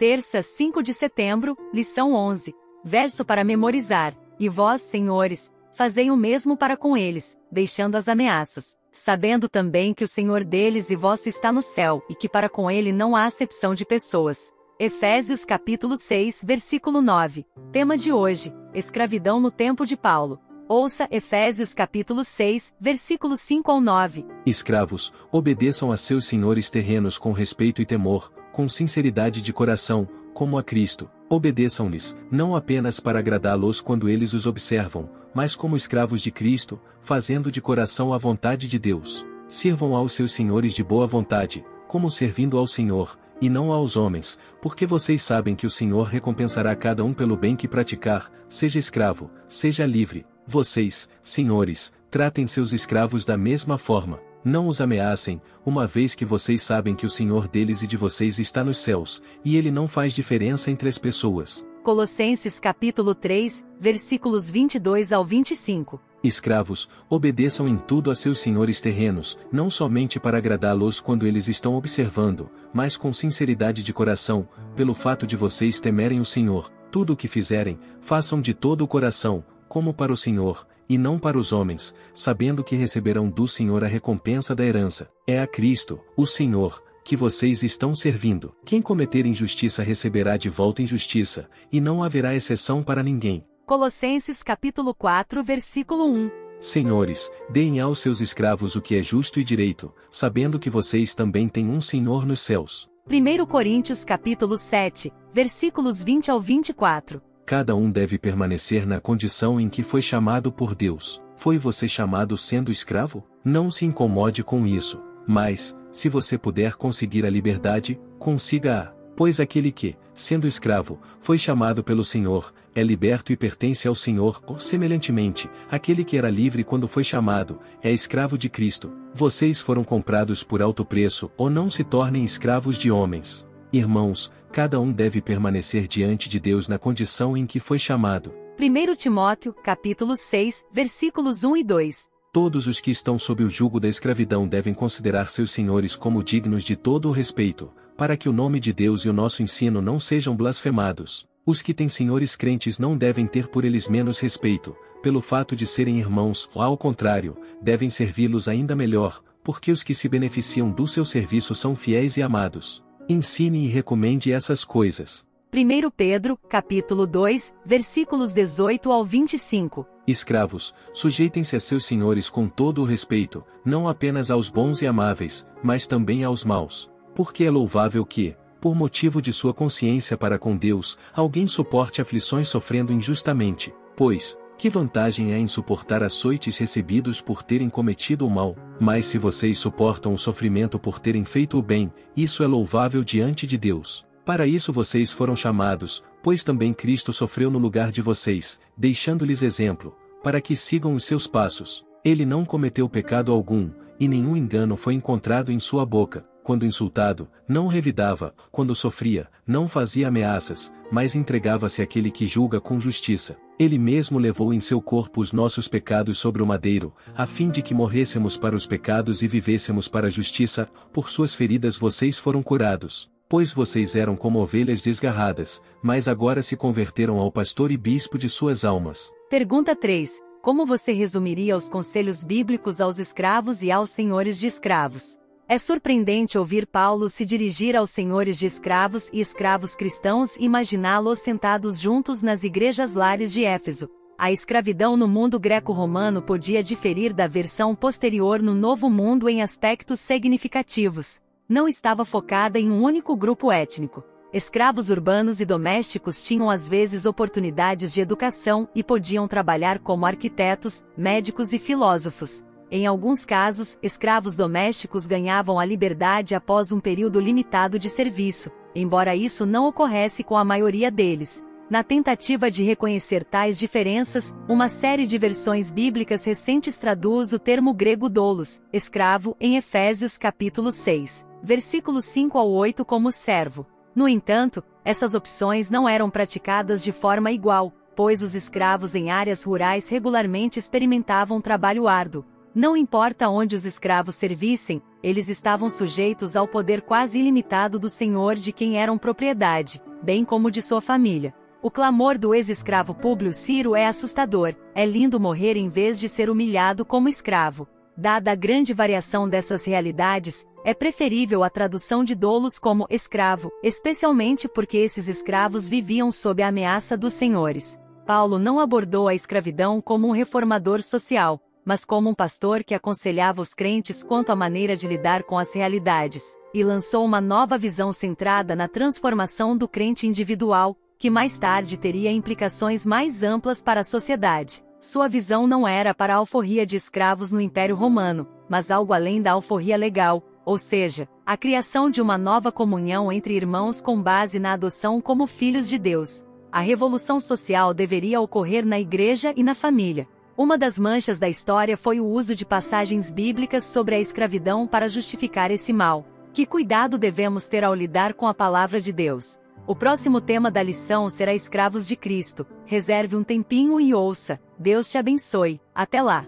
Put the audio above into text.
Terça, 5 de setembro, lição 11. Verso para memorizar. E vós, senhores, fazei o mesmo para com eles, deixando as ameaças, sabendo também que o Senhor deles e vosso está no céu, e que para com ele não há acepção de pessoas. Efésios capítulo 6, versículo 9. Tema de hoje: Escravidão no tempo de Paulo. Ouça Efésios capítulo 6, versículos 5 ao 9. Escravos, obedeçam a seus senhores terrenos com respeito e temor, com sinceridade de coração, como a Cristo. Obedeçam-lhes, não apenas para agradá-los quando eles os observam, mas como escravos de Cristo, fazendo de coração a vontade de Deus. Sirvam aos seus senhores de boa vontade, como servindo ao Senhor, e não aos homens, porque vocês sabem que o Senhor recompensará cada um pelo bem que praticar, seja escravo, seja livre, vocês, senhores, tratem seus escravos da mesma forma. Não os ameacem, uma vez que vocês sabem que o Senhor deles e de vocês está nos céus, e ele não faz diferença entre as pessoas. Colossenses capítulo 3, versículos 22 ao 25. Escravos, obedeçam em tudo a seus senhores terrenos, não somente para agradá-los quando eles estão observando, mas com sinceridade de coração, pelo fato de vocês temerem o Senhor. Tudo o que fizerem, façam de todo o coração, como para o Senhor, e não para os homens, sabendo que receberão do Senhor a recompensa da herança. É a Cristo, o Senhor, que vocês estão servindo. Quem cometer injustiça receberá de volta injustiça, e não haverá exceção para ninguém. Colossenses capítulo 4, versículo 1. Senhores, deem aos seus escravos o que é justo e direito, sabendo que vocês também têm um Senhor nos céus. 1 Coríntios capítulo 7, versículos 20 ao 24 cada um deve permanecer na condição em que foi chamado por Deus. Foi você chamado sendo escravo? Não se incomode com isso. Mas, se você puder conseguir a liberdade, consiga-a. Pois aquele que, sendo escravo, foi chamado pelo Senhor, é liberto e pertence ao Senhor, ou semelhantemente, aquele que era livre quando foi chamado, é escravo de Cristo. Vocês foram comprados por alto preço, ou não se tornem escravos de homens. Irmãos, cada um deve permanecer diante de Deus na condição em que foi chamado. 1 Timóteo, capítulo 6, versículos 1 e 2. Todos os que estão sob o jugo da escravidão devem considerar seus senhores como dignos de todo o respeito, para que o nome de Deus e o nosso ensino não sejam blasfemados. Os que têm senhores crentes não devem ter por eles menos respeito, pelo fato de serem irmãos, ou ao contrário, devem servi-los ainda melhor, porque os que se beneficiam do seu serviço são fiéis e amados. Ensine e recomende essas coisas. 1 Pedro, capítulo 2, versículos 18 ao 25. Escravos, sujeitem-se a seus senhores com todo o respeito, não apenas aos bons e amáveis, mas também aos maus. Porque é louvável que, por motivo de sua consciência para com Deus, alguém suporte aflições sofrendo injustamente, pois, que vantagem há em suportar açoites recebidos por terem cometido o mal? Mas se vocês suportam o sofrimento por terem feito o bem, isso é louvável diante de Deus. Para isso vocês foram chamados, pois também Cristo sofreu no lugar de vocês, deixando-lhes exemplo, para que sigam os seus passos. Ele não cometeu pecado algum, e nenhum engano foi encontrado em sua boca. Quando insultado, não revidava, quando sofria, não fazia ameaças, mas entregava-se àquele que julga com justiça. Ele mesmo levou em seu corpo os nossos pecados sobre o madeiro, a fim de que morrêssemos para os pecados e vivêssemos para a justiça, por suas feridas vocês foram curados. Pois vocês eram como ovelhas desgarradas, mas agora se converteram ao pastor e bispo de suas almas. Pergunta 3. Como você resumiria os conselhos bíblicos aos escravos e aos senhores de escravos? É surpreendente ouvir Paulo se dirigir aos senhores de escravos e escravos cristãos e imaginá-los sentados juntos nas igrejas lares de Éfeso. A escravidão no mundo greco-romano podia diferir da versão posterior no Novo Mundo em aspectos significativos. Não estava focada em um único grupo étnico. Escravos urbanos e domésticos tinham às vezes oportunidades de educação e podiam trabalhar como arquitetos, médicos e filósofos. Em alguns casos, escravos domésticos ganhavam a liberdade após um período limitado de serviço, embora isso não ocorresse com a maioria deles. Na tentativa de reconhecer tais diferenças, uma série de versões bíblicas recentes traduz o termo grego doulos, escravo, em Efésios capítulo 6, versículos 5 ao 8 como servo. No entanto, essas opções não eram praticadas de forma igual, pois os escravos em áreas rurais regularmente experimentavam trabalho árduo, não importa onde os escravos servissem, eles estavam sujeitos ao poder quase ilimitado do senhor de quem eram propriedade. bem como de sua família. O clamor do ex-escravo Públio Ciro é assustador, é lindo morrer em vez de ser humilhado como escravo. Dada a grande variação dessas realidades, é preferível a tradução de doulos como escravo, especialmente porque esses escravos viviam sob a ameaça dos senhores. Paulo não abordou a escravidão como um reformador social, mas como um pastor que aconselhava os crentes quanto à maneira de lidar com as realidades, e lançou uma nova visão centrada na transformação do crente individual, que mais tarde teria implicações mais amplas para a sociedade. Sua visão não era para a alforria de escravos no Império Romano, mas algo além da alforria legal, ou seja, a criação de uma nova comunhão entre irmãos com base na adoção como filhos de Deus. A revolução social deveria ocorrer na igreja e na família. Uma das manchas da história foi o uso de passagens bíblicas sobre a escravidão para justificar esse mal. Que cuidado devemos ter ao lidar com a palavra de Deus? O próximo tema da lição será Escravos de Cristo. Reserve um tempinho e ouça. Deus te abençoe. Até lá!